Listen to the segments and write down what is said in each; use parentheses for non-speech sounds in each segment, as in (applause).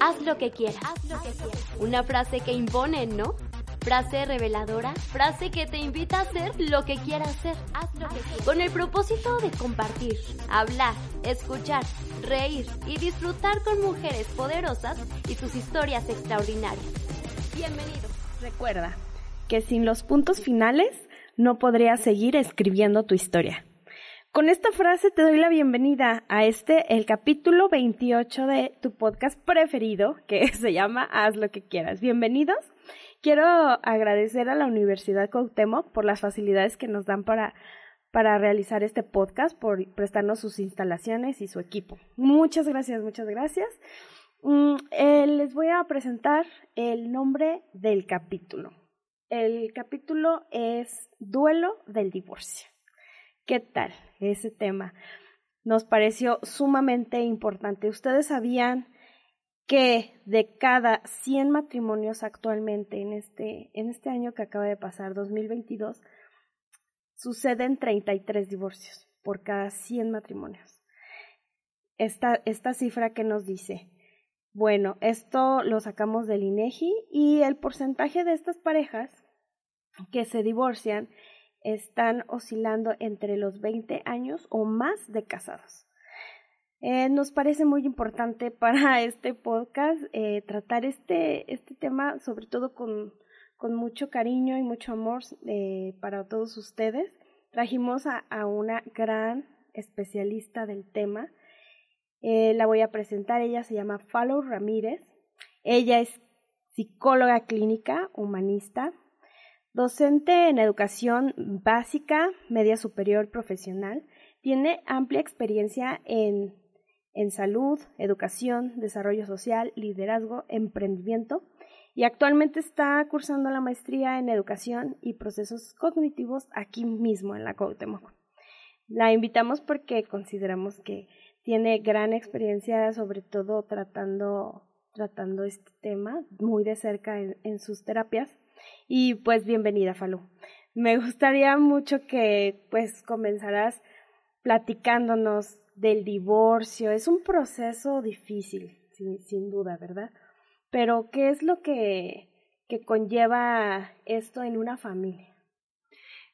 Haz lo que quieras. Una frase que impone, ¿no? Frase reveladora, frase que te invita a hacer lo que quieras hacer. Haz lo que quieras. Con el propósito de compartir, hablar, escuchar, reír y disfrutar con mujeres poderosas y sus historias extraordinarias. Bienvenido. Recuerda que sin los puntos finales no podrías seguir escribiendo tu historia. Con esta frase te doy la bienvenida a este, el capítulo 28 de tu podcast preferido, que (laughs) se llama Haz lo que quieras. Bienvenidos. Quiero agradecer a la Universidad Cuauhtémoc por las facilidades que nos dan para, para realizar este podcast, por prestarnos sus instalaciones y su equipo. Muchas gracias, muchas gracias. Mm, eh, les voy a presentar el nombre del capítulo. El capítulo es Duelo del Divorcio. ¿Qué tal ese tema? Nos pareció sumamente importante. Ustedes sabían que de cada 100 matrimonios actualmente en este, en este año que acaba de pasar, 2022, suceden 33 divorcios por cada 100 matrimonios. Esta, esta cifra que nos dice, bueno, esto lo sacamos del INEGI y el porcentaje de estas parejas que se divorcian están oscilando entre los 20 años o más de casados. Eh, nos parece muy importante (laughs) para este podcast eh, tratar este, este tema, sobre todo con, con mucho cariño y mucho amor eh, para todos ustedes. Trajimos a, a, una gran especialista del tema. la voy a presentar, ella se llama Falo Ramírez. Ella es psicóloga clínica, humanista, Docente en educación básica, media superior profesional, tiene amplia experiencia en, en salud, educación, desarrollo social, liderazgo, emprendimiento y actualmente está cursando la maestría en educación y procesos cognitivos aquí mismo en la Cuauhtémoc. La invitamos porque consideramos que tiene gran experiencia, sobre todo tratando, tratando este tema muy de cerca en sus terapias y pues bienvenida, Falú. Me gustaría mucho que pues comenzaras platicándonos del divorcio. Es un proceso difícil, sin, sin duda, ¿verdad? Pero ¿qué es lo que, que conlleva esto en una familia?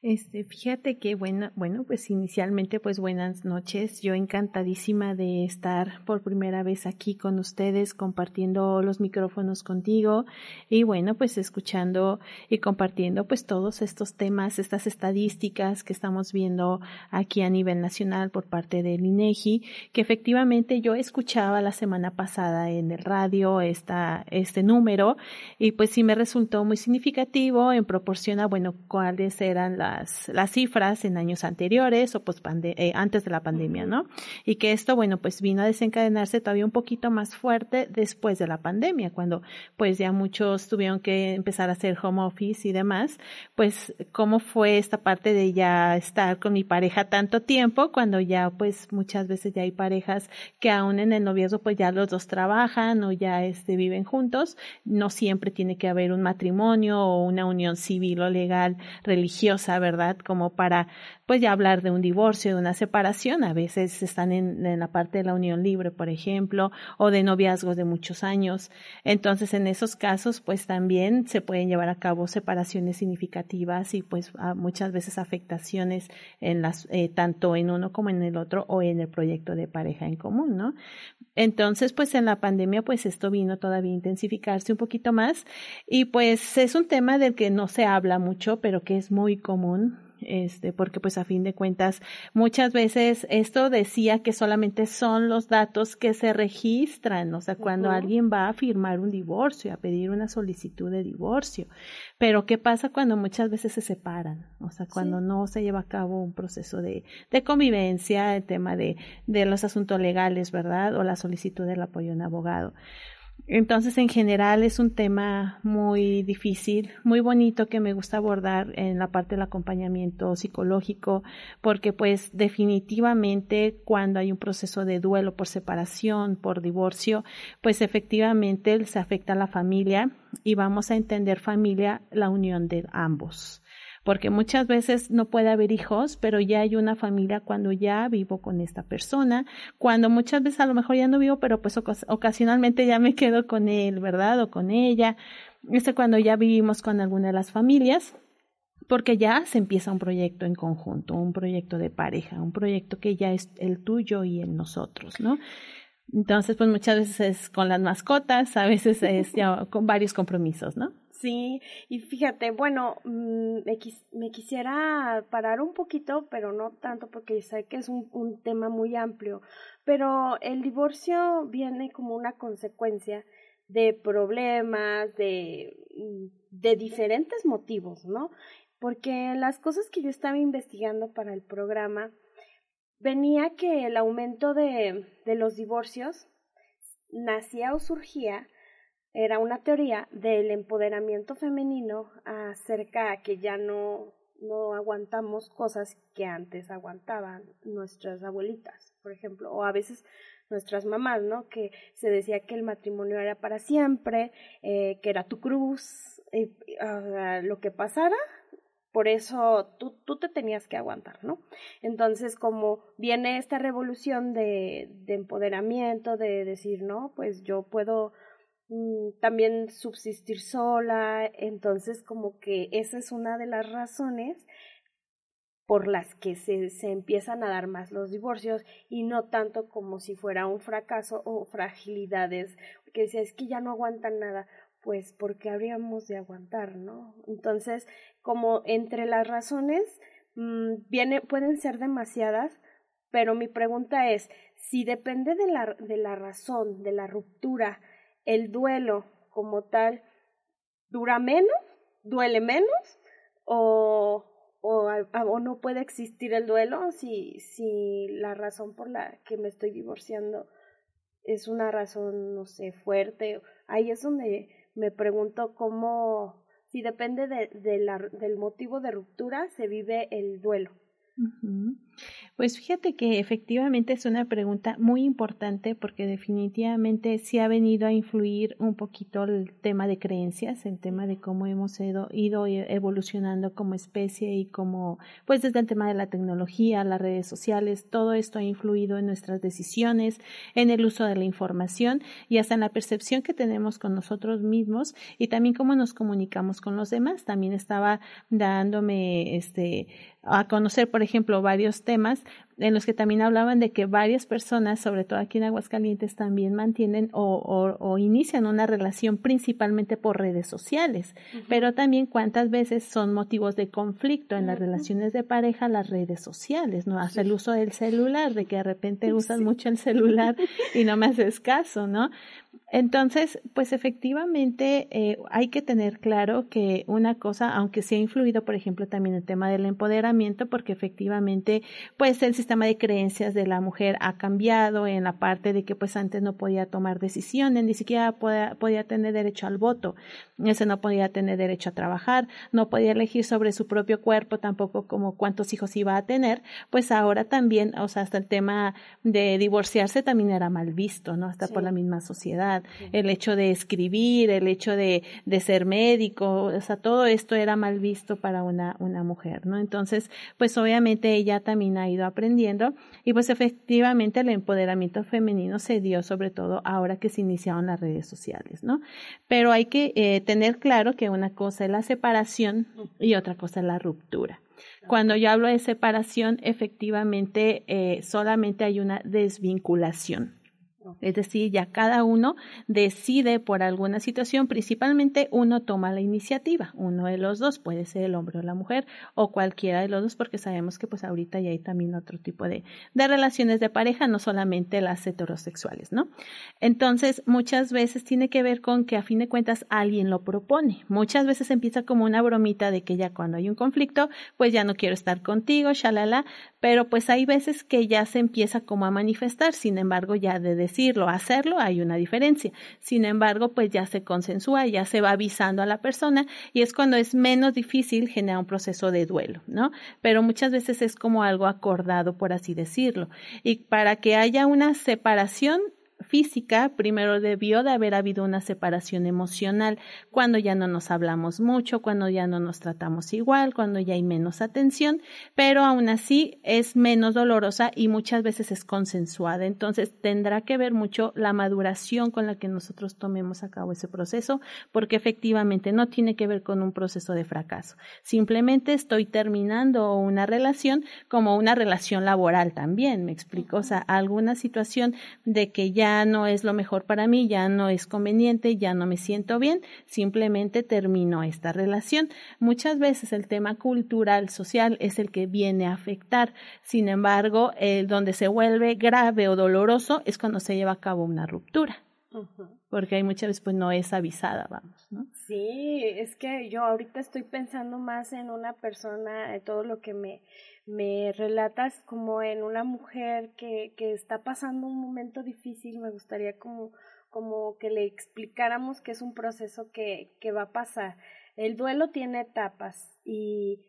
Este, fíjate que bueno, bueno, pues inicialmente pues buenas noches. Yo encantadísima de estar por primera vez aquí con ustedes compartiendo los micrófonos contigo y bueno, pues escuchando y compartiendo pues todos estos temas, estas estadísticas que estamos viendo aquí a nivel nacional por parte del INEGI, que efectivamente yo escuchaba la semana pasada en el radio esta este número y pues sí me resultó muy significativo en proporción a bueno, cuáles eran las las, cifras en años anteriores o pues eh, antes de la pandemia, ¿no? Y que esto, bueno, pues vino a desencadenarse todavía un poquito más fuerte después de la pandemia, cuando pues ya muchos tuvieron que empezar a hacer home office y demás, pues cómo fue esta parte de ya estar con mi pareja tanto tiempo, cuando ya pues muchas veces ya hay parejas que aún en el noviazgo pues ya los dos trabajan o ya este, viven juntos, no siempre tiene que haber un matrimonio o una unión civil o legal religiosa ¿verdad? Como para, pues ya hablar de un divorcio, de una separación. A veces están en, en la parte de la unión libre, por ejemplo, o de noviazgos de muchos años. Entonces, en esos casos, pues también se pueden llevar a cabo separaciones significativas y pues muchas veces afectaciones en las, eh, tanto en uno como en el otro o en el proyecto de pareja en común, ¿no? Entonces, pues en la pandemia, pues esto vino todavía a intensificarse un poquito más y pues es un tema del que no se habla mucho, pero que es muy común este, porque pues a fin de cuentas muchas veces esto decía que solamente son los datos que se registran, o sea, cuando alguien va a firmar un divorcio, a pedir una solicitud de divorcio, pero ¿qué pasa cuando muchas veces se separan? O sea, cuando no se lleva a cabo un proceso de, de convivencia, el tema de, de los asuntos legales, ¿verdad? O la solicitud del apoyo de un abogado. Entonces, en general es un tema muy difícil, muy bonito que me gusta abordar en la parte del acompañamiento psicológico, porque pues definitivamente cuando hay un proceso de duelo por separación, por divorcio, pues efectivamente se afecta a la familia y vamos a entender familia la unión de ambos porque muchas veces no puede haber hijos, pero ya hay una familia cuando ya vivo con esta persona, cuando muchas veces a lo mejor ya no vivo, pero pues ocasionalmente ya me quedo con él, ¿verdad? O con ella. Este cuando ya vivimos con alguna de las familias porque ya se empieza un proyecto en conjunto, un proyecto de pareja, un proyecto que ya es el tuyo y el nosotros, ¿no? Entonces, pues muchas veces es con las mascotas, a veces es ya con varios compromisos, ¿no? Sí, y fíjate, bueno, mm, me, me, quisiera parar un poquito, pero no tanto porque sé que es un, un tema muy amplio, pero el divorcio viene como una consecuencia de problemas, de, mm, de diferentes motivos, ¿no? Porque las cosas que yo estaba investigando para el programa, venía que el aumento de, de los divorcios nacía o surgía era una teoría del empoderamiento femenino acerca de que ya no, no aguantamos cosas que antes aguantaban nuestras abuelitas, por ejemplo, o a veces nuestras mamás, ¿no? Que se decía que el matrimonio era para siempre, eh, que era tu cruz, eh, lo que pasara, por eso tú, tú te tenías que aguantar, ¿no? Entonces, como viene esta revolución de, de empoderamiento, de decir, no, pues yo puedo también subsistir sola, entonces como que esa es una de las razones por las que se, se empiezan a dar más los divorcios y no tanto como si fuera un fracaso o fragilidades, que decía es que ya no aguantan nada, pues porque habríamos de aguantar, ¿no? Entonces, como entre las razones mmm, viene, pueden ser demasiadas, pero mi pregunta es, si depende de la, de la razón, de la ruptura, el duelo como tal dura menos, duele menos o, o, o, no puede existir el duelo si, si la razón por la que me estoy divorciando es una razón, no sé, fuerte. Ahí es donde me pregunto cómo, si depende de, del motivo de ruptura, se vive el duelo. Pues fíjate que efectivamente es una pregunta muy importante porque definitivamente sí ha venido a influir un poquito el tema de creencias, el tema de cómo hemos ido, ido evolucionando como especie y como, pues desde el tema de la tecnología, las redes sociales, todo esto ha influido en nuestras decisiones, en el uso de la información y hasta en la percepción que tenemos con nosotros mismos y también cómo nos comunicamos con los demás. También estaba dándome este a conocer, por ejemplo, varios temas en los que también hablaban de que varias personas, sobre todo aquí en Aguascalientes, también mantienen o, o, inician una relación principalmente por redes sociales, pero también cuántas veces son motivos de conflicto en las relaciones de pareja las redes sociales, ¿no? Hasta el uso del celular, de que de repente usas mucho el celular y no me haces caso, ¿no? Entonces, pues efectivamente eh, hay que tener claro que una cosa, aunque se ha influido, por ejemplo, también el tema del empoderamiento, porque efectivamente, pues el sistema de creencias de la mujer ha cambiado en la parte de que pues antes no podía tomar decisiones, ni siquiera podía, podía tener derecho al voto, ese no podía tener derecho a trabajar, no podía elegir sobre su propio cuerpo, tampoco como cuántos hijos iba a tener, pues ahora también, o sea, hasta el tema de divorciarse también era mal visto, ¿no? Hasta por la misma sociedad. El hecho de escribir, el hecho de, de ser médico, o sea, todo esto era mal visto para una, una mujer, ¿no? Entonces, pues obviamente ella también ha ido aprendiendo y pues efectivamente el empoderamiento femenino se dio sobre todo ahora que se iniciaron las redes sociales, ¿no? Pero hay que eh, tener claro que una cosa es la separación y otra cosa es la ruptura. Cuando yo hablo de separación, efectivamente eh, solamente hay una desvinculación. Es decir, ya cada uno decide por alguna situación, principalmente uno toma la iniciativa, uno de los dos, puede ser el hombre o la mujer o cualquiera de los dos, porque sabemos que pues ahorita ya hay también otro tipo de, de relaciones de pareja, no solamente las heterosexuales, ¿no? Entonces, muchas veces tiene que ver con que a fin de cuentas alguien lo propone. Muchas veces empieza como una bromita de que ya cuando hay un conflicto, pues ya no quiero estar contigo, shalala, pero pues hay veces que ya se empieza como a manifestar, sin embargo, ya de decir decirlo, hacerlo, hay una diferencia. Sin embargo, pues ya se consensúa, ya se va avisando a la persona y es cuando es menos difícil generar un proceso de duelo, ¿no? Pero muchas veces es como algo acordado, por así decirlo. Y para que haya una separación, física, primero debió de haber habido una separación emocional, cuando ya no nos hablamos mucho, cuando ya no nos tratamos igual, cuando ya hay menos atención, pero aún así es menos dolorosa y muchas veces es consensuada. Entonces tendrá que ver mucho la maduración con la que nosotros tomemos a cabo ese proceso, porque efectivamente no tiene que ver con un proceso de fracaso. Simplemente estoy terminando una relación como una relación laboral también, me explico, o sea, alguna situación de que ya no es lo mejor para mí, ya no es conveniente, ya no me siento bien, simplemente termino esta relación. Muchas veces el tema cultural, social es el que viene a afectar. Sin embargo, el donde se vuelve grave o doloroso es cuando se lleva a cabo una ruptura. Porque hay muchas veces pues no es avisada, vamos, ¿no? Sí, es que yo ahorita estoy pensando más en una persona, de todo lo que me, me relatas como en una mujer que, que está pasando un momento difícil, me gustaría como, como que le explicáramos que es un proceso que, que va a pasar. El duelo tiene etapas y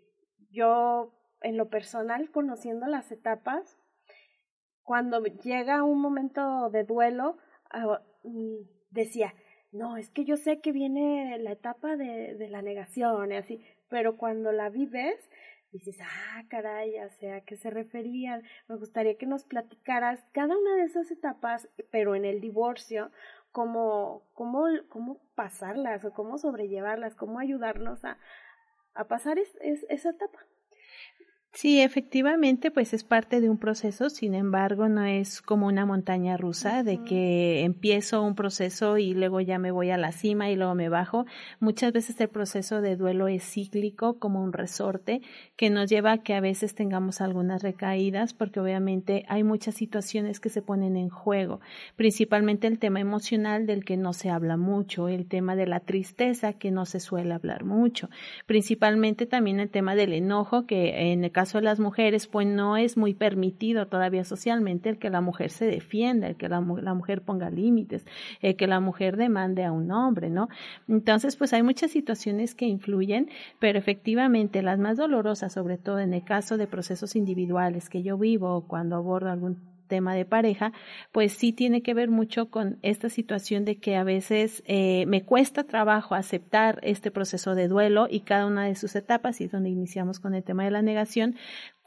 yo en lo personal, conociendo las etapas, cuando llega un momento de duelo, ah, decía, no, es que yo sé que viene la etapa de, de la negación y así, pero cuando la vives, dices, ah, caray, ya sé a qué se referían. Me gustaría que nos platicaras cada una de esas etapas, pero en el divorcio, cómo, cómo, cómo pasarlas o cómo sobrellevarlas, cómo ayudarnos a, a pasar es, esa etapa. Sí, efectivamente, pues es parte de un proceso, sin embargo, no es como una montaña rusa de que empiezo un proceso y luego ya me voy a la cima y luego me bajo. Muchas veces el proceso de duelo es cíclico, como un resorte, que nos lleva a que a veces tengamos algunas recaídas, porque obviamente hay muchas situaciones que se ponen en juego, principalmente el tema emocional del que no se habla mucho, el tema de la tristeza que no se suele hablar mucho, principalmente también el tema del enojo que en el caso de las mujeres, pues no es muy permitido todavía socialmente el que la mujer se defienda, el que la, la mujer ponga límites, el que la mujer demande a un hombre, ¿no? Entonces, pues hay muchas situaciones que influyen, pero efectivamente las más dolorosas, sobre todo en el caso de procesos individuales que yo vivo cuando abordo algún tema de pareja, pues sí tiene que ver mucho con esta situación de que a veces eh, me cuesta trabajo aceptar este proceso de duelo y cada una de sus etapas, y es donde iniciamos con el tema de la negación,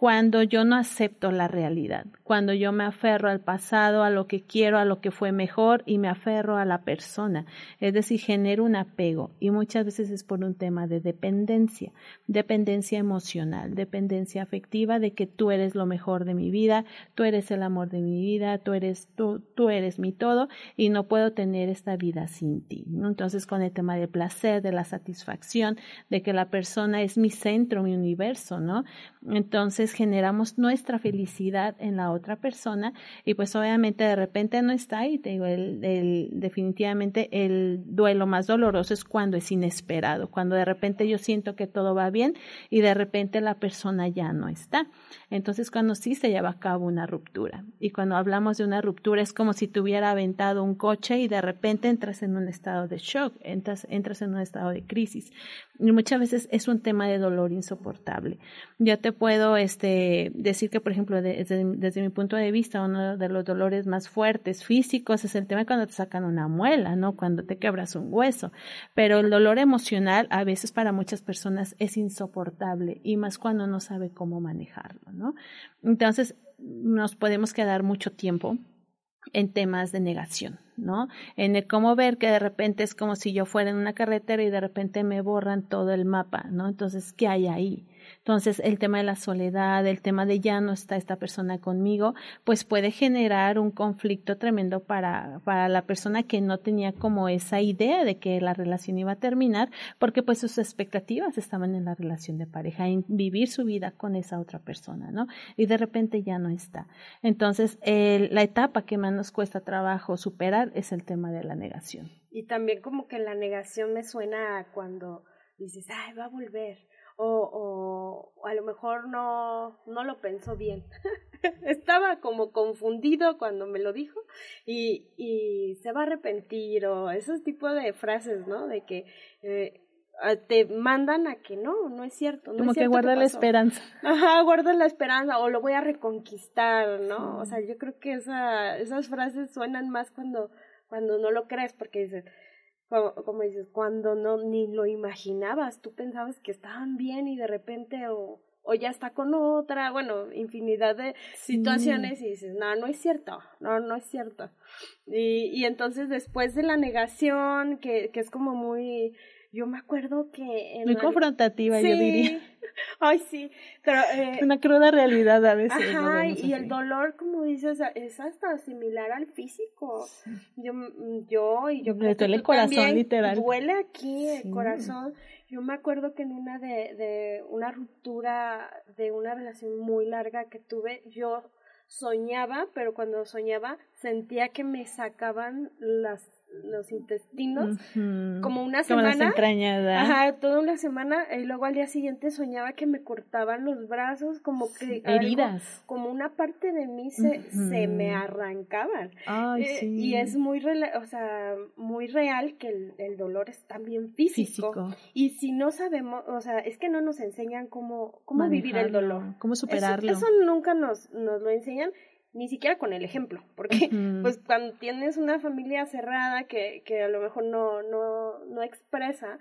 cuando yo no acepto la realidad, cuando yo me aferro al pasado, a lo que quiero, a lo que fue mejor y me aferro a la persona, es decir, genero un apego y muchas veces es por un tema de dependencia, dependencia emocional, dependencia afectiva de que tú eres lo mejor de mi vida, tú eres el amor de mi vida, tú eres tú, tú eres mi todo y no puedo tener esta vida sin ti. Entonces con el tema del placer, de la satisfacción, de que la persona es mi centro, mi universo, ¿no? Entonces generamos nuestra felicidad en la otra persona y pues obviamente de repente no está el, definitivamente el duelo más doloroso es cuando es inesperado, cuando de repente yo siento que todo va bien y de repente la persona ya no está. Entonces cuando sí se lleva a cabo una ruptura y cuando hablamos de una ruptura es como si te hubiera aventado un coche y de repente entras en un estado de shock, entras, entras en un estado de crisis y muchas veces es un tema de dolor insoportable. Yo te puedo este, decir que, por ejemplo, desde, desde, mi punto de vista, uno de los dolores más fuertes físicos es el tema cuando te sacan una muela, ¿no? Cuando te quebras un hueso. Pero el dolor emocional a veces para muchas personas es insoportable y más cuando no sabe cómo manejarlo, ¿no? Entonces, nos podemos quedar mucho tiempo en temas de negación, ¿no? En el cómo ver que de repente es como si yo fuera en una carretera y de repente me borran todo el mapa, ¿no? Entonces, ¿qué hay ahí? Entonces, el tema de la soledad, el tema de ya no está esta persona conmigo, pues puede generar un conflicto tremendo para, para la persona que no tenía como esa idea de que la relación iba a terminar, porque pues sus expectativas estaban en la relación de pareja, en vivir su vida con esa otra persona, ¿no? Y de repente ya no está. Entonces, la etapa que más nos cuesta trabajo superar es el tema de la negación. Y también como que la negación me suena cuando dices, ay, va a volver, o, o, a lo mejor no, no lo pensó bien. (laughs) Estaba como confundido cuando me lo dijo y, y se va a arrepentir o esos tipos de frases, ¿no? De que eh, te mandan a que no, no es cierto. No Como es que guarda la esperanza. Ajá, guarda la esperanza o lo voy a reconquistar, ¿no? O sea, yo creo que esa, esas frases suenan más cuando, cuando no lo crees, porque dices, como, como dices, cuando no ni lo imaginabas, tú pensabas que estaban bien y de repente o o ya está con otra, bueno, infinidad de situaciones y dices, no, no es cierto, no, no es cierto. Y, y entonces después de la negación, que, que es como muy, yo me acuerdo que... muy confrontativa, yo diría. (laughs) Ay, sí, pero... Eh, Una cruda realidad a veces. Ajá, y el dolor, como dices, es hasta similar al físico. Yo, yo y yo... Le duele el corazón, literal. Duele aquí el corazón yo me acuerdo que en una de, de una ruptura de una relación muy larga que tuve, yo soñaba, pero cuando soñaba sentía que me sacaban las los intestinos como una semana. como ajá toda una semana y luego al día siguiente soñaba que me cortaban los brazos como que heridas. como una parte de mí se, se me arrancaban. Ay, eh, sí. y es muy o sea muy real que el, el dolor es también físico. y si no sabemos o sea es que no nos enseñan cómo cómo vivir el dolor. cómo superarlo. eso, eso nunca nos nos lo enseñan ni siquiera con el ejemplo, porque (laughs) pues cuando tienes una familia cerrada que, que a lo mejor no, no, no expresa,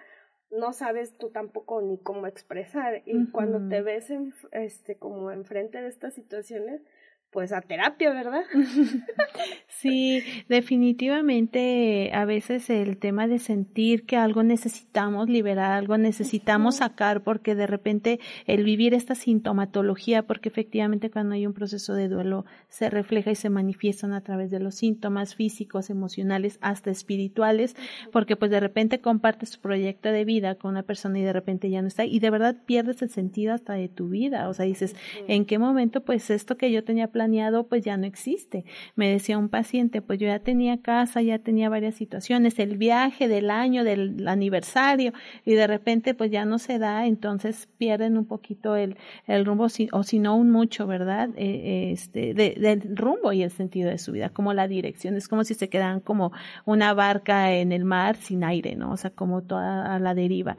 no sabes tú tampoco ni cómo expresar y cuando te ves en, este como enfrente de estas situaciones pues a terapia, ¿verdad? (laughs) sí, definitivamente a veces el tema de sentir que algo necesitamos liberar, algo necesitamos sacar, porque de repente el vivir esta sintomatología, porque efectivamente cuando hay un proceso de duelo se refleja y se manifiestan a través de los síntomas físicos, emocionales, hasta espirituales, porque pues de repente compartes tu proyecto de vida con una persona y de repente ya no está, y de verdad pierdes el sentido hasta de tu vida, o sea, dices, ¿en qué momento pues esto que yo tenía planeado pues ya no existe. Me decía un paciente, pues yo ya tenía casa, ya tenía varias situaciones, el viaje del año, del aniversario y de repente pues ya no se da, entonces pierden un poquito el, el rumbo o si no un mucho, ¿verdad? Eh, este, de, del rumbo y el sentido de su vida, como la dirección, es como si se quedan como una barca en el mar sin aire, ¿no? O sea, como toda a la deriva.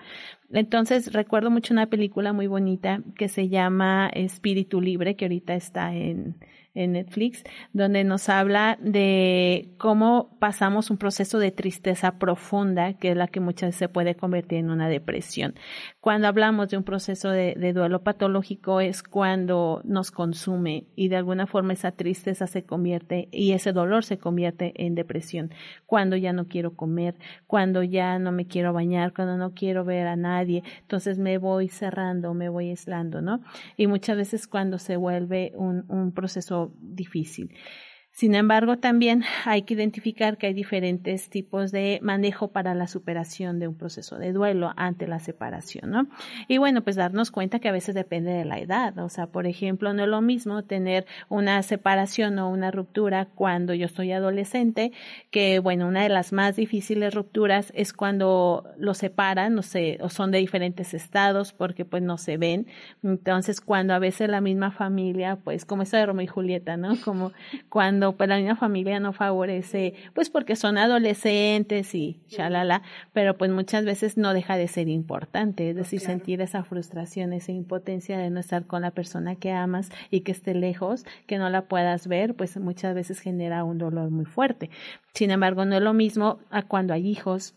Entonces recuerdo mucho una película muy bonita que se llama Espíritu Libre, que ahorita está en, en Netflix, donde nos habla de cómo pasamos un proceso de tristeza profunda, que es la que muchas veces se puede convertir en una depresión. Cuando hablamos de un proceso de, duelo patológico es cuando nos consume y de alguna forma esa tristeza se convierte y ese dolor se convierte en depresión. Cuando ya no quiero comer, cuando ya no me quiero bañar, cuando no quiero ver a nadie, entonces me voy cerrando, me voy aislando, ¿no? Y muchas veces cuando se vuelve un proceso difícil. Sin embargo, también hay que identificar que hay diferentes tipos de manejo para la superación de un proceso de duelo ante la separación, ¿no? Y bueno, pues darnos cuenta que a veces depende de la edad. O sea, por ejemplo, no es lo mismo tener una separación o una ruptura cuando yo estoy adolescente, que bueno, una de las más difíciles rupturas es cuando los separan, no sé, o son de diferentes estados porque pues no se ven. Entonces, cuando a veces la misma familia, pues como eso de Romeo y Julieta, ¿no? Como cuando cuando pues, la misma familia no favorece, pues porque son adolescentes y shalala, pero pues muchas veces no deja de ser importante, es decir, sentir esa frustración, esa impotencia de no estar con la persona que amas y que esté lejos, que no la puedas ver, pues muchas veces genera un dolor muy fuerte. Sin embargo, no es lo mismo a cuando hay hijos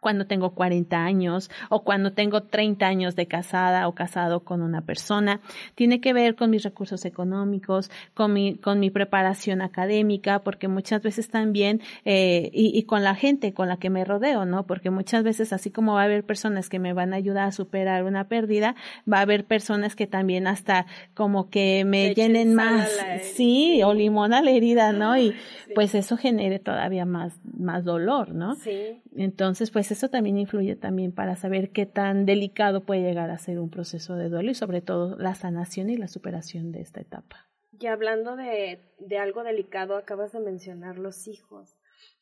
cuando tengo 40 años o cuando tengo 30 años de casada o casado con una persona. Tiene que ver con mis recursos económicos, con mi, con mi preparación académica, porque muchas veces también, eh, y, y con la gente con la que me rodeo, ¿no? Porque muchas veces, así como va a haber personas que me van a ayudar a superar una pérdida, va a haber personas que también hasta como que me llenen más, sí, o limón a la herida, ¿no? Y pues eso genere todavía más, más dolor, ¿no? Sí. Entonces, pues eso también influye también para saber qué tan delicado puede llegar a ser un proceso de duelo y sobre todo la sanación y la superación de esta etapa. Y hablando de, de algo delicado, acabas de mencionar los hijos.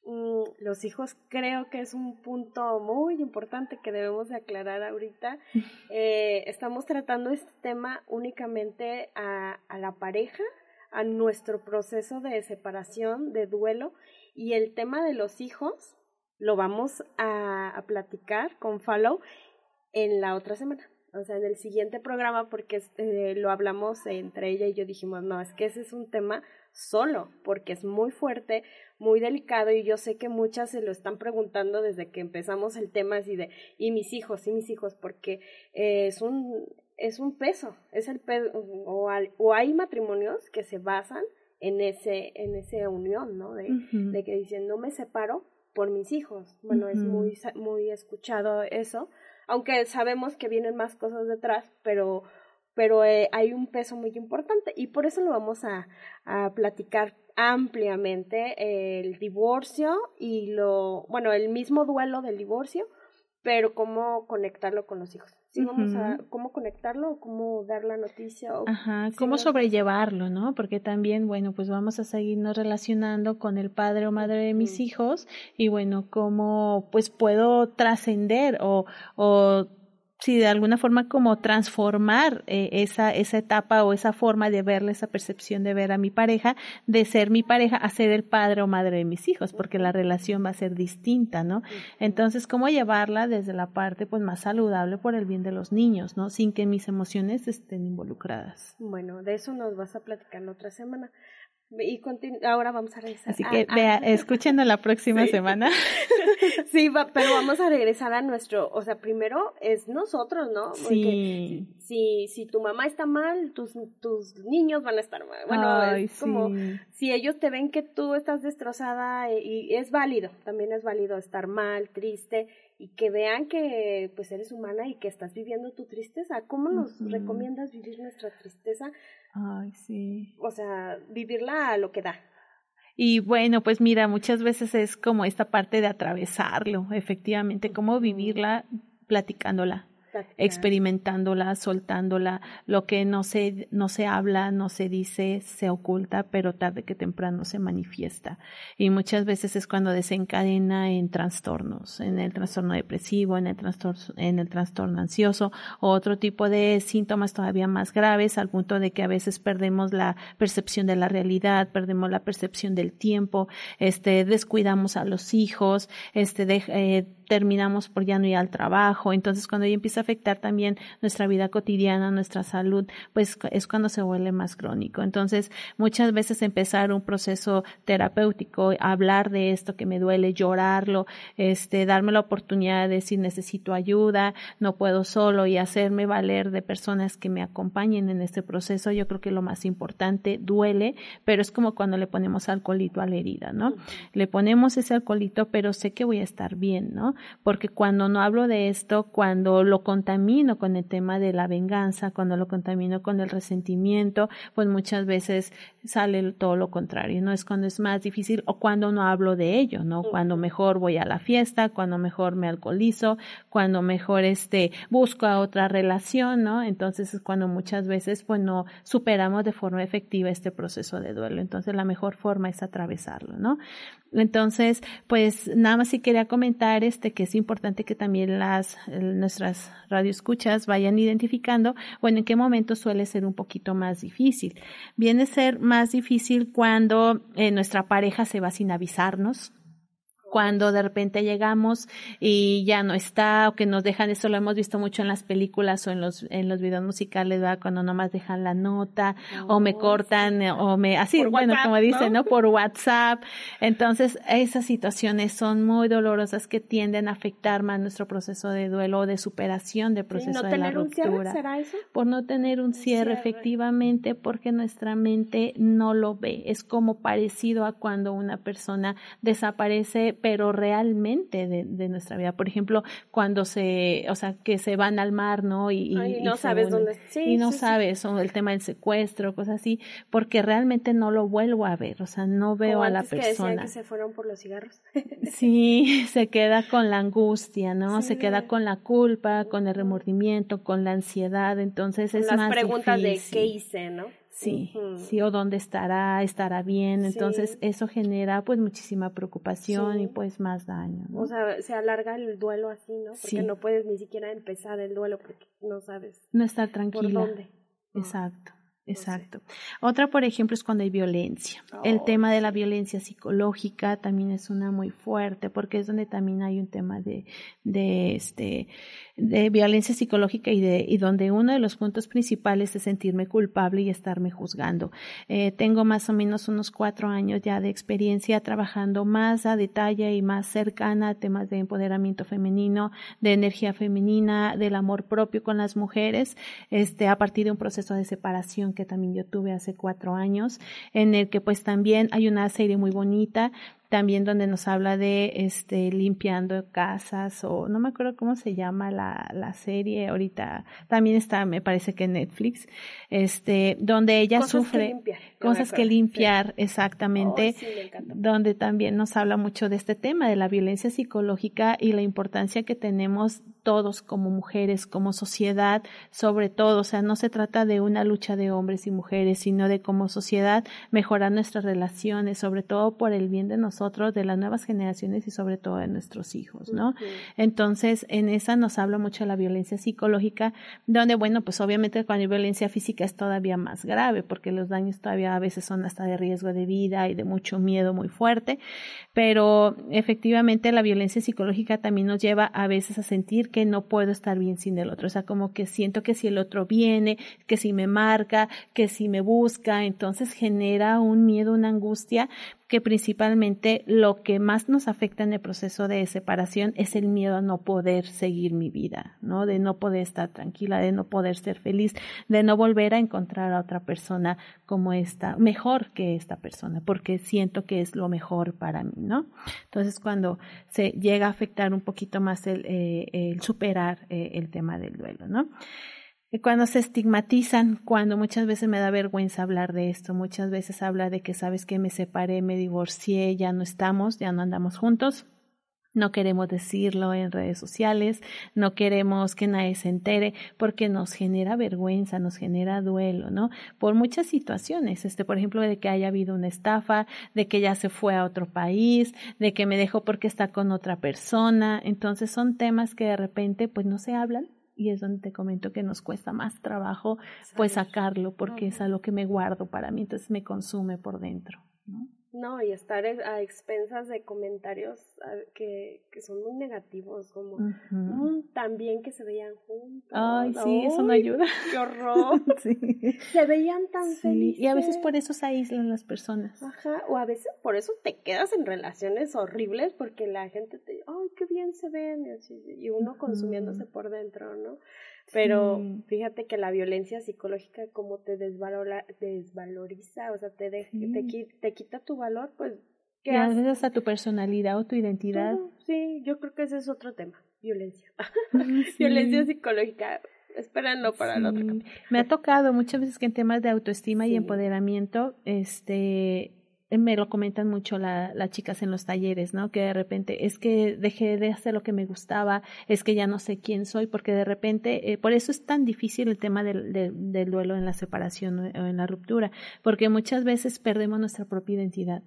Mm, los hijos creo que es un punto muy importante que debemos de aclarar ahorita. (laughs) Eh, estamos tratando este tema únicamente a, a la pareja, a nuestro proceso de separación, de duelo, y el tema de los hijos lo vamos a, platicar con Follow en la otra semana. O sea, en el siguiente programa, porque eh, lo hablamos entre ella y yo, dijimos, no, es que ese es un tema solo, porque es muy fuerte, muy delicado y yo sé que muchas se lo están preguntando desde que empezamos el tema así de, y mis hijos, y mis hijos, porque eh, es un es un peso, es el peso, o, o, hay matrimonios que se basan en ese en esa unión, ¿no? De, de que dicen, no me separo por mis hijos. Bueno, es muy muy escuchado eso, aunque sabemos que vienen más cosas detrás, pero pero eh, hay un peso muy importante y por eso lo vamos a, a platicar ampliamente el divorcio y lo, bueno, el mismo duelo del divorcio, pero cómo conectarlo con los hijos. Sí, vamos a cómo conectarlo, cómo dar la noticia. Ajá, cómo sobrellevarlo, ¿no? Porque también, bueno, pues vamos a seguirnos relacionando con el padre o madre de mis hijos y bueno, cómo pues puedo trascender o, o sí, de alguna forma como transformar eh, esa, esa etapa o esa forma de verle, esa percepción de ver a mi pareja, de ser mi pareja a ser el padre o madre de mis hijos, porque la relación va a ser distinta, ¿no? Entonces, ¿cómo llevarla desde la parte pues más saludable por el bien de los niños, ¿no? Sin que mis emociones estén involucradas. Bueno, de eso nos vas a platicar la otra semana. Y ahora vamos a regresar. Así que vea, (laughs) la próxima semana. (laughs) sí, pero vamos a regresar a nuestro, o sea, primero es nosotros, ¿no? sí. Si, si tu mamá está mal, tus, tus niños van a estar mal. Bueno, es como si ellos te ven que tú estás destrozada y, y es válido, también es válido estar mal, triste y que vean que pues eres humana y que estás viviendo tu tristeza. ¿Cómo nos recomiendas vivir nuestra tristeza? Ay, sí. O sea, vivirla a lo que da. Y bueno, pues mira, muchas veces es como esta parte de atravesarlo, efectivamente, cómo vivirla platicándola, experimentándola, soltándola, lo que no se, no se habla, no se dice, se oculta, pero tarde que temprano se manifiesta. Y muchas veces es cuando desencadena en trastornos, en el trastorno depresivo, en el trastorno, en el trastorno ansioso, o otro tipo de síntomas todavía más graves, al punto de que a veces perdemos la percepción de la realidad, perdemos la percepción del tiempo, este, descuidamos a los hijos, este, eh, terminamos por ya no ir al trabajo. Entonces, cuando ya empieza a afectar también nuestra vida cotidiana, nuestra salud, pues es cuando se vuelve más crónico. Entonces, muchas veces empezar un proceso terapéutico, hablar de esto que me duele, llorarlo, este, darme la oportunidad de decir necesito ayuda, no puedo solo y hacerme valer de personas que me acompañen en este proceso, yo creo que lo más importante duele, pero es como cuando le ponemos alcoholito a la herida, ¿no? Le ponemos ese alcoholito, pero sé que voy a estar bien, ¿no? Porque cuando no hablo de esto, cuando lo contamino con el tema de la venganza, cuando lo contamino con el resentimiento, pues muchas veces sale todo lo contrario, ¿no? Es cuando es más difícil o cuando no hablo de ello, ¿no? Cuando mejor voy a la fiesta, cuando mejor me alcoholizo, cuando mejor este busco a otra relación, ¿no? Entonces es cuando muchas veces pues no superamos de forma efectiva este proceso de duelo. Entonces la mejor forma es atravesarlo, ¿no? Entonces, pues nada más si quería comentar este que es importante que también las nuestras radioescuchas vayan identificando, bueno, en qué momento suele ser un poquito más difícil. Viene a ser más difícil cuando eh, nuestra pareja se va sin avisarnos, cuando de repente llegamos y ya no está o que nos dejan eso lo hemos visto mucho en las películas o en los en los videos musicales ¿verdad? cuando nomás dejan la nota o me cortan o me así bueno como dicen no por WhatsApp. Entonces esas situaciones son muy dolorosas que tienden a afectar más nuestro proceso de duelo o de superación del proceso de la ruptura. ¿será eso? por no tener un cierre, efectivamente porque nuestra mente no lo ve. Es como parecido a cuando una persona desaparece pero realmente de, nuestra vida. Por ejemplo, cuando se, o sea, que se van al mar, ¿no? Y, no sabes dónde. Sí, y no sabes, o el tema del secuestro, cosas así, porque realmente no lo vuelvo a ver, o sea, no veo a la persona. Que, que se fueron por los cigarros. (laughs) sí, se queda con la angustia, ¿no? se queda con la culpa, con el remordimiento, con la ansiedad, entonces es Las más preguntas de qué hice, ¿no? Sí, sí, o dónde estará, estará bien. Entonces, eso genera pues muchísima preocupación y pues más daño. O sea, se alarga el duelo así, ¿no? Porque no puedes ni siquiera empezar el duelo porque no sabes. No estar tranquila. ¿Por dónde? Exacto. Exacto. Otra, por ejemplo, es cuando hay violencia. el oh, tema de la violencia psicológica también es una muy fuerte, porque es donde también hay un tema de, de este, de violencia psicológica y de, y donde uno de los puntos principales es sentirme culpable y estarme juzgando. Eh, tengo más o menos unos cuatro años ya de experiencia trabajando más a detalle y más cercana a temas de empoderamiento femenino, de energía femenina, del amor propio con las mujeres, este, a partir de un proceso de separación que también yo tuve hace cuatro años, en el que pues también hay una serie muy bonita también donde nos habla de este limpiando casas o no me acuerdo cómo se llama la, la serie ahorita también está me parece que en Netflix este donde ella sufre cosas que limpiar exactamente donde también nos habla mucho de este tema de la violencia psicológica y la importancia que tenemos todos como mujeres como sociedad sobre todo o sea no se trata de una lucha de hombres y mujeres sino de como sociedad mejorar nuestras relaciones sobre todo por el bien de nosotros nosotros, de las nuevas generaciones y sobre todo de nuestros hijos, ¿no? Entonces, en esa nos habla mucho de la violencia psicológica, donde, bueno, pues obviamente cuando hay violencia física es todavía más grave, porque los daños todavía a veces son hasta de riesgo de vida y de mucho miedo muy fuerte, pero efectivamente la violencia psicológica también nos lleva a veces a sentir que no puedo estar bien sin el otro, o sea, como que siento que si el otro viene, que si me marca, que si me busca, entonces genera un miedo, una angustia que principalmente lo que más nos afecta en el proceso de separación es el miedo a no poder seguir mi vida, ¿no? De no poder estar tranquila, de no poder ser feliz, de no volver a encontrar a otra persona como esta, mejor que esta persona, porque siento que es lo mejor para mí, ¿no? Entonces, cuando se llega a afectar un poquito más el, eh, superar eh, el tema del duelo, ¿no? Cuando se estigmatizan, cuando muchas veces me da vergüenza hablar de esto, muchas veces habla de que sabes que me separé, me divorcié, ya no estamos, ya no andamos juntos. No queremos decirlo en redes sociales, no queremos que nadie se entere porque nos genera vergüenza, nos genera duelo, ¿no? Por muchas situaciones, este, por ejemplo, de que haya habido una estafa, de que ya se fue a otro país, de que me dejó porque está con otra persona. Entonces son temas que de repente pues no se hablan y es donde te comento que nos cuesta más trabajo pues sacarlo porque es algo que me guardo para mí, entonces me consume por dentro. ¿no? No, y estar a expensas de comentarios que, que son muy negativos, como mm, también que se veían juntos. Ay, sí, eso no ayuda. ¡Qué horror! (laughs) sí. Se veían tan felices. Y a veces por eso se aíslan las personas. Ajá, o a veces por eso te quedas en relaciones horribles porque la gente te dice, ¡ay, qué bien se ven! Y, uno consumiéndose por dentro, ¿no? Pero fíjate que la violencia psicológica como te desvalora, desvaloriza, o sea, te, te, te, quita tu valor, pues... ¿qué haces? hasta tu personalidad o tu identidad. sí, yo creo que ese es otro tema, violencia. (laughs) (laughs) violencia psicológica. Espérenlo para el otro Me ha tocado muchas veces que en temas de autoestima y empoderamiento, este, me lo comentan mucho la, las chicas en los talleres, ¿no? Que de repente es que dejé de hacer lo que me gustaba, es que ya no sé quién soy, porque de repente, eh, por eso es tan difícil el tema del, del, del duelo en la separación o en la ruptura, porque muchas veces perdemos nuestra propia identidad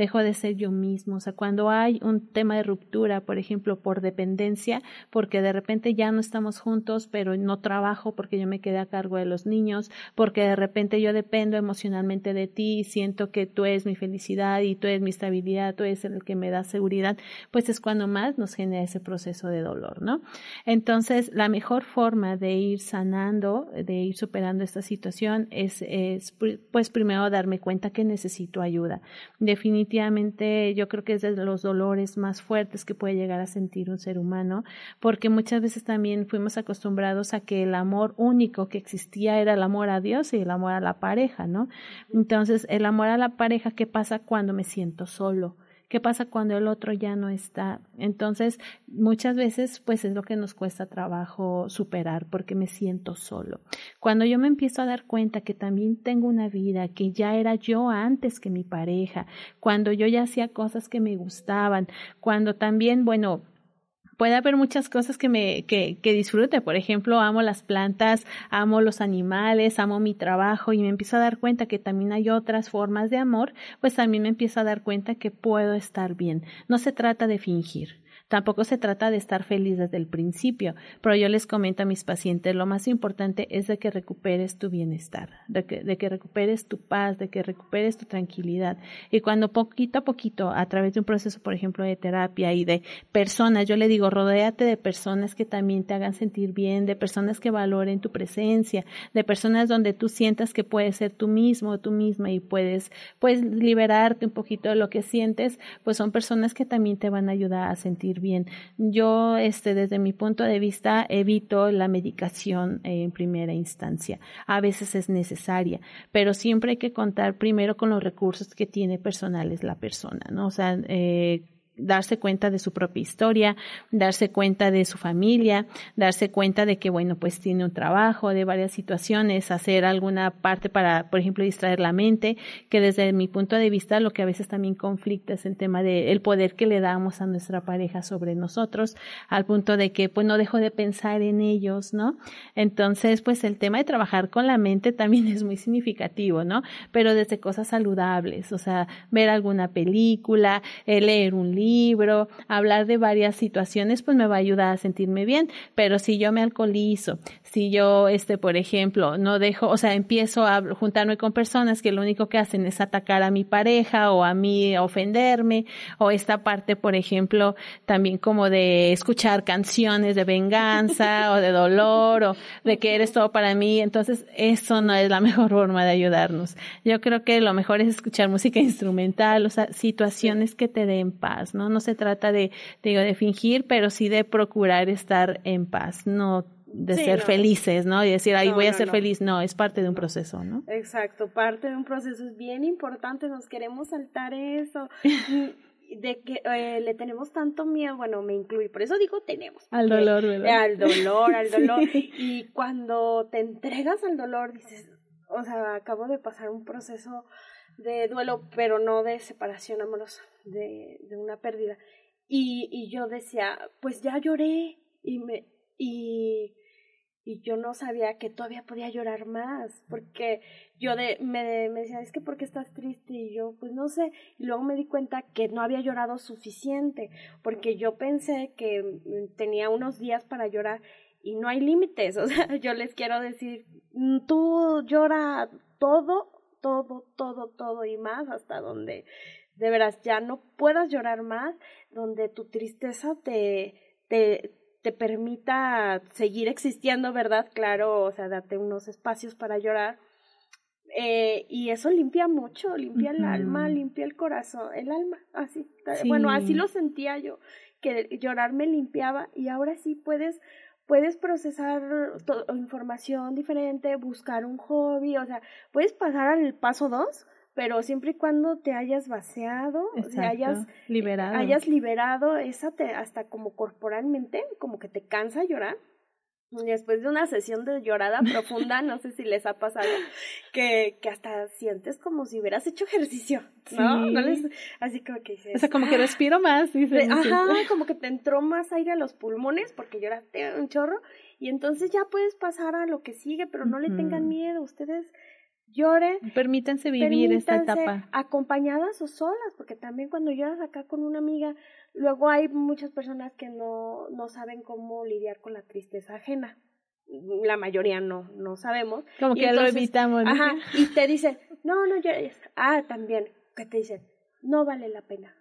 dejo de ser yo mismo. O sea, cuando hay un tema de ruptura, por ejemplo, por dependencia, porque de repente ya no estamos juntos, pero no trabajo porque yo me quedé a cargo de los niños, porque de repente yo dependo emocionalmente de ti y siento que tú eres mi felicidad y tú eres mi estabilidad, tú eres el que me da seguridad, pues es cuando más nos genera ese proceso de dolor, ¿no? Entonces, la mejor forma de ir sanando, de ir superando esta situación es, es pues primero darme cuenta que necesito ayuda. Definitivamente definitivamente yo creo que es de los dolores más fuertes que puede llegar a sentir un ser humano, porque muchas veces también fuimos acostumbrados a que el amor único que existía era el amor a Dios y el amor a la pareja, ¿no? Entonces, el amor a la pareja, ¿qué pasa cuando me siento solo? ¿Qué pasa cuando el otro ya no está? Entonces, muchas veces, pues es lo que nos cuesta trabajo superar porque me siento solo. Cuando yo me empiezo a dar cuenta que también tengo una vida, que ya era yo antes que mi pareja, cuando yo ya hacía cosas que me gustaban, cuando también, bueno, puede haber muchas cosas que me que, que disfrute. Por ejemplo, amo las plantas, amo los animales, amo mi trabajo y me empiezo a dar cuenta que también hay otras formas de amor, pues también me empiezo a dar cuenta que puedo estar bien. No se trata de fingir. Tampoco se trata de estar feliz desde el principio, pero yo les comento a mis pacientes, lo más importante es de que recuperes tu bienestar, de que, recuperes tu paz, de que recuperes tu tranquilidad. Y cuando poquito a poquito, a través de un proceso, por ejemplo, de terapia y de personas, yo le digo, rodéate de personas que también te hagan sentir bien, de personas que valoren tu presencia, de personas donde tú sientas que puedes ser tú mismo o tú misma y puedes, pues, liberarte un poquito de lo que sientes, pues son personas que también te van a ayudar a sentir bien. Yo, este, desde mi punto de vista, evito la medicación en primera instancia. A veces es necesaria, pero siempre hay que contar primero con los recursos que tiene personales la persona, ¿no? O sea, eh, darse cuenta de su propia historia, darse cuenta de su familia, darse cuenta de que, bueno, pues tiene un trabajo, de varias situaciones, hacer alguna parte para, por ejemplo, distraer la mente, que desde mi punto de vista lo que a veces también conflicta es el tema de el poder que le damos a nuestra pareja sobre nosotros, al punto de que, pues, no dejo de pensar en ellos, ¿no? Entonces, pues, el tema de trabajar con la mente (laughs) también es muy significativo, ¿no? Pero desde cosas saludables, o sea, ver alguna película, eh, leer un libro, libro, hablar de varias situaciones, pues me va a ayudar a sentirme bien. Pero si yo me alcoholizo, si yo, este, por ejemplo, no dejo, o sea, empiezo a juntarme con personas que lo único que hacen es atacar a mi pareja o a mí ofenderme, o esta parte, por ejemplo, también como de escuchar canciones de venganza o de dolor o de que eres todo para mí, entonces eso no es la mejor forma de ayudarnos. Yo creo que lo mejor es escuchar música instrumental, o sea, situaciones que te den paz, ¿no? No se trata de, digo, de fingir, pero sí de procurar estar en paz, no de ser felices, ¿no? Y decir, ay, voy a ser feliz. No, es parte de un proceso, ¿no? Exacto, parte de un proceso. Es bien importante, nos queremos saltar eso. (laughs) de que eh, le tenemos tanto miedo, bueno, me incluye, por eso digo tenemos. Al dolor, ¿verdad? Al dolor, al (laughs) dolor. Y cuando te entregas al dolor, dices, o sea, acabo de pasar un proceso de duelo, pero no de separación amorosa, de, de una pérdida. Y, y yo decía, pues ya lloré y me y, y yo no sabía que todavía podía llorar más, porque yo de, me, me decía, es que porque estás triste y yo, pues no sé, y luego me di cuenta que no había llorado suficiente, porque yo pensé que mm, tenía unos días para llorar y no hay límites, (laughs) o sea, yo les quiero decir, mm, tú llora todo todo, todo, todo y más hasta donde de veras ya no puedas llorar más, donde tu tristeza te, te, te permita seguir existiendo, ¿verdad? Claro, o sea, date unos espacios para llorar. Eh, y eso limpia mucho, limpia el alma, limpia el corazón, el alma, así. Bueno, así lo sentía yo, que llorar me limpiaba y ahora sí puedes puedes procesar información diferente, buscar un hobby, o sea, puedes pasar al paso dos, pero siempre y cuando te hayas vaciado, o sea, hayas liberado, hayas liberado esa te, hasta como corporalmente, como que te cansa llorar. Después de una sesión de llorada (laughs) profunda, no sé si les ha pasado, que, que hasta sientes como si hubieras hecho ejercicio, ¿no? ¿No les, así como que dices, O sea, como que respiro más, dices. Ajá, (laughs) como que te entró más aire a los pulmones porque lloraste un chorro. Y entonces ya puedes pasar a lo que sigue, pero no le tengan miedo, ustedes lloren. Permítanse vivir esta etapa. Acompañadas o solas, porque también cuando lloras acá con una amiga, luego hay muchas personas que no, no saben cómo lidiar con la tristeza ajena. La mayoría no, no sabemos. Como que lo evitamos. Ajá, y te dicen, no, no llores. Ah, también, que te dicen, no vale la pena.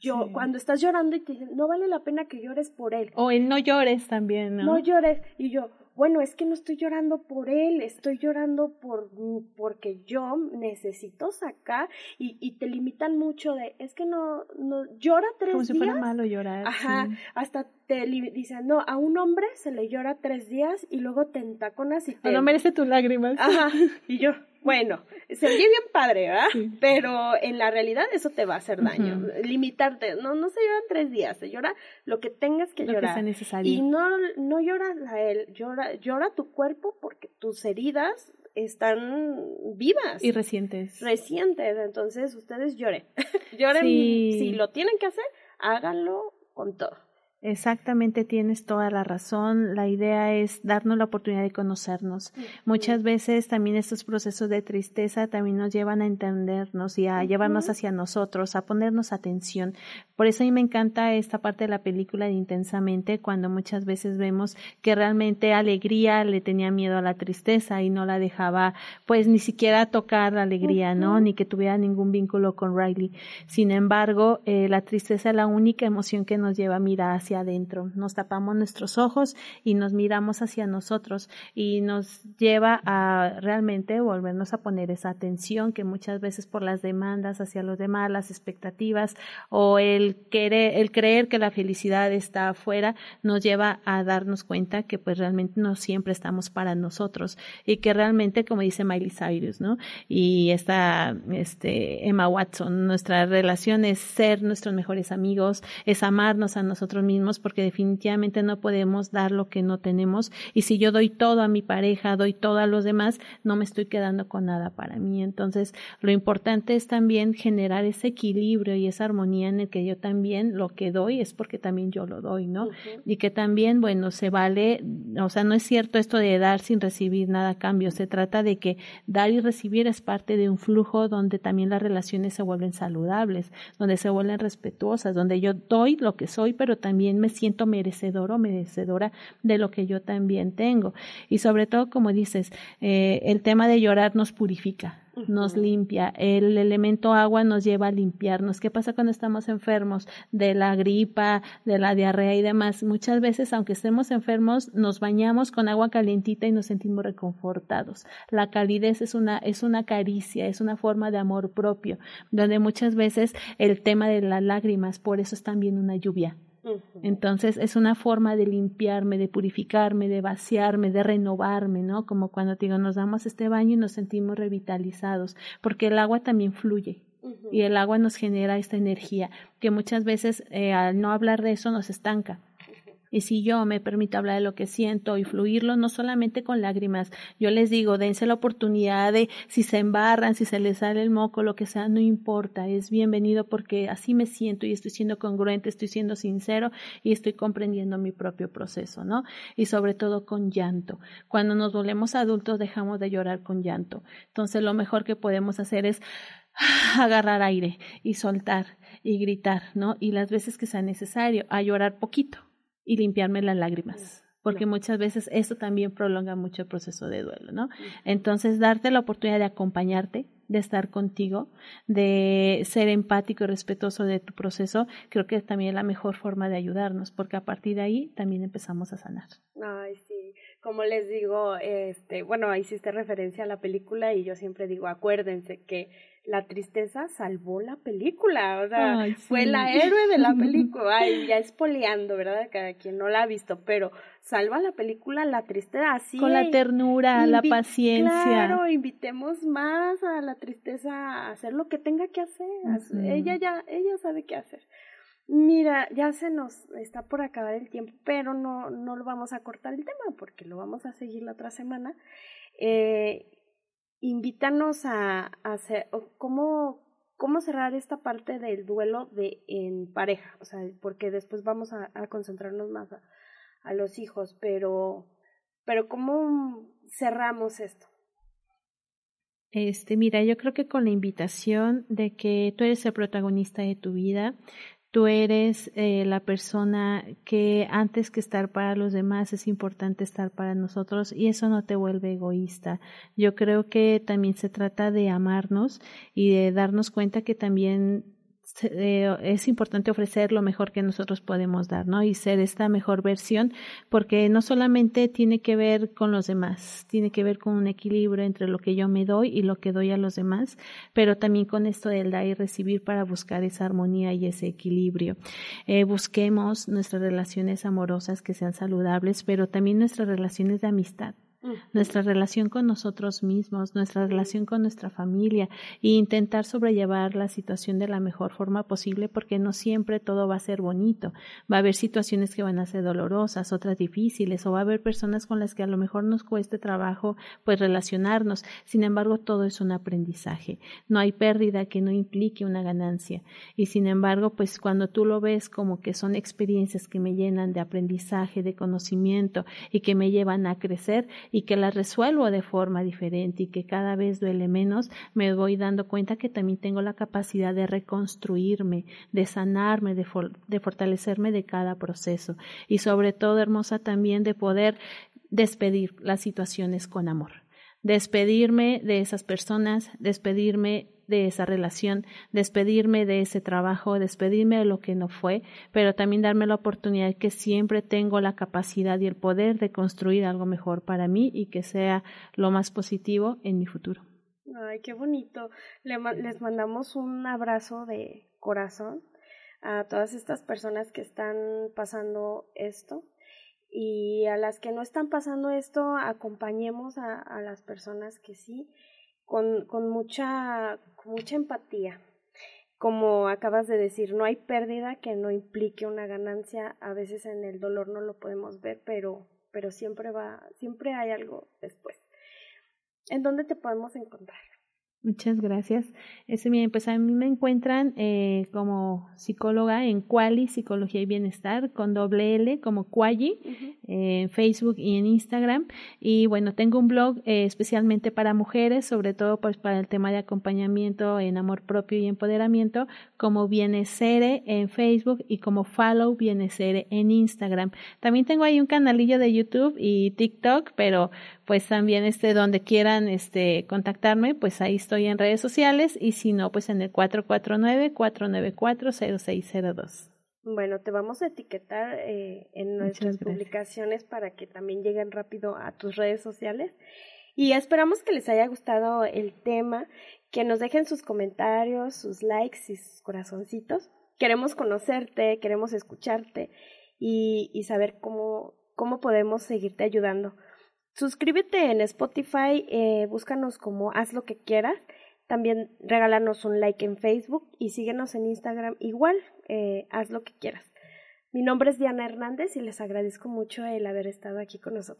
Yo, cuando estás llorando y te dicen, no vale la pena que llores por él. O el no llores también, ¿no? No llores. Y yo, bueno, es que no estoy llorando por él, estoy llorando por porque yo necesito sacar y, y te limitan mucho de, es que no, no llora tres días. Como si fuera malo llorar. Ajá, hasta te dicen, no, a un hombre se le llora tres días y luego te entaconas y te... No merece tus lágrimas. Ajá, (laughs) y yo, bueno, se oye bien padre, ¿verdad? Pero en la realidad eso te va a hacer daño. Limitarte, no, no se lloran tres días, se llora lo que tengas que llorar. Que necesario. Y no, no lloras a él, llora, llora tu cuerpo porque tus heridas están vivas. Y recientes. Recientes, entonces ustedes lloren. (laughs) lloren, si lo tienen que hacer, háganlo con todo. Exactamente, tienes toda la razón. La idea es darnos la oportunidad de conocernos. Muchas veces también estos procesos de tristeza también nos llevan a entendernos y a llevarnos hacia nosotros, a ponernos atención. Por eso a mí me encanta esta parte de la película de Intensamente, cuando muchas veces vemos que realmente Alegría le tenía miedo a la tristeza y no la dejaba, pues ni siquiera tocar la alegría, ¿no? Ni que tuviera ningún vínculo con Riley. Sin embargo, eh, la tristeza es la única emoción que nos lleva a mirar hacia adentro. Nos tapamos nuestros ojos y nos miramos hacia nosotros y nos lleva a realmente volvernos a poner esa atención que muchas veces por las demandas hacia los demás, las expectativas o el querer, el creer que la felicidad está afuera nos lleva a darnos cuenta que pues realmente no siempre estamos para nosotros y que realmente como dice Miley Cyrus, ¿no? Y esta este Emma Watson, nuestra relación es ser nuestros mejores amigos, es amarnos a nosotros mismos porque definitivamente no podemos dar lo que no tenemos y si yo doy todo a mi pareja, doy todo a los demás, no me estoy quedando con nada para mí. Entonces, lo importante es también generar ese equilibrio y esa armonía en el que yo también lo que doy es porque también yo lo doy, ¿no? Y que también, bueno, se vale, o sea, no es cierto esto de dar sin recibir nada a cambio, se trata de que dar y recibir es parte de un flujo donde también las relaciones se vuelven saludables, donde se vuelven respetuosas, donde yo doy lo que soy, pero también me siento merecedor o merecedora de lo que yo también tengo. Y sobre todo, como dices, eh, el tema de llorar nos purifica nos limpia. El elemento agua nos lleva a limpiarnos. ¿Qué pasa cuando estamos enfermos de la gripa, de la diarrea y demás? Muchas veces, aunque estemos enfermos, nos bañamos con agua calientita y nos sentimos reconfortados. La calidez es una, es una caricia, es una forma de amor propio, donde muchas veces el tema de las lágrimas, por eso es también una lluvia entonces es una forma de limpiarme, de purificarme, de vaciarme, de renovarme, ¿no? Como cuando digo, nos damos este baño y nos sentimos revitalizados, porque el agua también fluye. Y el agua nos genera esta energía que muchas veces eh, al no hablar de eso nos estanca. Y si yo me permito hablar de lo que siento y fluirlo, no solamente con lágrimas, yo les digo, dense la oportunidad de, si se embarran, si se les sale el moco, lo que sea, no importa, es bienvenido porque así me siento y estoy siendo congruente, estoy siendo sincero y estoy comprendiendo mi propio proceso, ¿no? Y sobre todo con llanto. Cuando nos volvemos adultos dejamos de llorar con llanto. Entonces lo mejor que podemos hacer es (sighs) agarrar aire y soltar y gritar, ¿no? Y las veces que sea necesario, a llorar poquito y limpiarme las lágrimas porque muchas veces esto también prolonga mucho el proceso de duelo, ¿no? Entonces, darte la oportunidad de acompañarte, de estar contigo, de ser empático y respetuoso de tu proceso, creo que es también la mejor forma de ayudarnos, porque a partir de ahí también empezamos a sanar. Ay, sí, como les digo, este, bueno, hiciste referencia a la película y yo siempre digo, acuérdense que la tristeza salvó la película, o sea, fue la héroe de la (laughs) película, ay, ya espoleando, ¿verdad? Cada quien no la ha visto, pero salva la película la tristeza así. Con la ternura, la paciencia. Claro, invitemos más a la tristeza a hacer lo que tenga que hacer, ella ya, ella sabe qué hacer. Mira, ya se nos está por acabar el tiempo, pero no, no lo vamos a cortar el tema porque lo vamos a seguir la otra semana. Eh, invítanos a, hacer, cómo, cómo cerrar esta parte del duelo de en pareja, o sea, porque después vamos a, concentrarnos más a, a, los hijos, pero, pero cómo cerramos esto. Este, mira, yo creo que con la invitación de que tú eres el protagonista de tu vida, Tú eres eh, la persona que antes que estar para los demás es importante estar para nosotros y eso no te vuelve egoísta. Yo creo que también se trata de amarnos y de darnos cuenta que también eh, es importante ofrecer lo mejor que nosotros podemos dar, ¿no? Y ser esta mejor versión, porque no solamente tiene que ver con los demás, tiene que ver con un equilibrio entre lo que yo me doy y lo que doy a los demás, pero también con esto del dar y recibir para buscar esa armonía y ese equilibrio. Eh, busquemos nuestras relaciones amorosas que sean saludables, pero también nuestras relaciones de amistad nuestra relación con nosotros mismos, nuestra relación con nuestra familia e intentar sobrellevar la situación de la mejor forma posible porque no siempre todo va a ser bonito. Va a haber situaciones que van a ser dolorosas, otras difíciles o va a haber personas con las que a lo mejor nos cueste trabajo pues relacionarnos. Sin embargo, todo es un aprendizaje. No hay pérdida que no implique una ganancia. Y sin embargo, pues cuando tú lo ves como que son experiencias que me llenan de aprendizaje, de conocimiento y que me llevan a crecer, y que las resuelvo de forma diferente y que cada vez duele menos, me voy dando cuenta que también tengo la capacidad de reconstruirme, de sanarme, de, de fortalecerme de cada proceso. Y sobre todo, hermosa, también de poder despedir las situaciones con amor. Despedirme de esas personas, despedirme de esa relación, despedirme de ese trabajo, despedirme de lo que no fue, pero también darme la oportunidad que siempre tengo la capacidad y el poder de construir algo mejor para mí y que sea lo más positivo en mi futuro. Ay, qué bonito. les mandamos un abrazo de corazón a todas estas personas que están pasando esto y a las que no están pasando esto, acompañemos a, a las personas que sí con, con, mucha, mucha empatía. Como acabas de decir, no hay pérdida que no implique una ganancia. A veces en el dolor no lo podemos ver, pero, pero siempre va, siempre hay algo después. ¿En dónde te podemos encontrar? Muchas gracias. Ese, bien, pues a mí me encuentran eh, como psicóloga en Quali, Psicología y Bienestar, con doble L, como Quali, en Facebook y en Instagram. Y bueno, tengo un blog eh, especialmente para mujeres, sobre todo pues para el tema de acompañamiento en amor propio y empoderamiento, como Bienesere en Facebook y como Follow Bienesere en Instagram. También tengo ahí un canalillo de YouTube y TikTok, pero pues también este donde quieran este contactarme, pues ahí estoy en redes sociales y si no, pues en el 449-494-0602. Bueno, te vamos a etiquetar eh, en nuestras publicaciones para que también lleguen rápido a tus redes sociales. Y esperamos que les haya gustado el tema, que nos dejen sus comentarios, sus likes y sus corazoncitos. Queremos conocerte, queremos escucharte y, y saber cómo, cómo podemos seguirte ayudando. Suscríbete en Spotify, eh, búscanos como haz lo que quieras. También regálanos un like en Facebook y síguenos en Instagram igual, eh, haz lo que quieras. Mi nombre es Diana Hernández y les agradezco mucho el haber estado aquí con nosotros.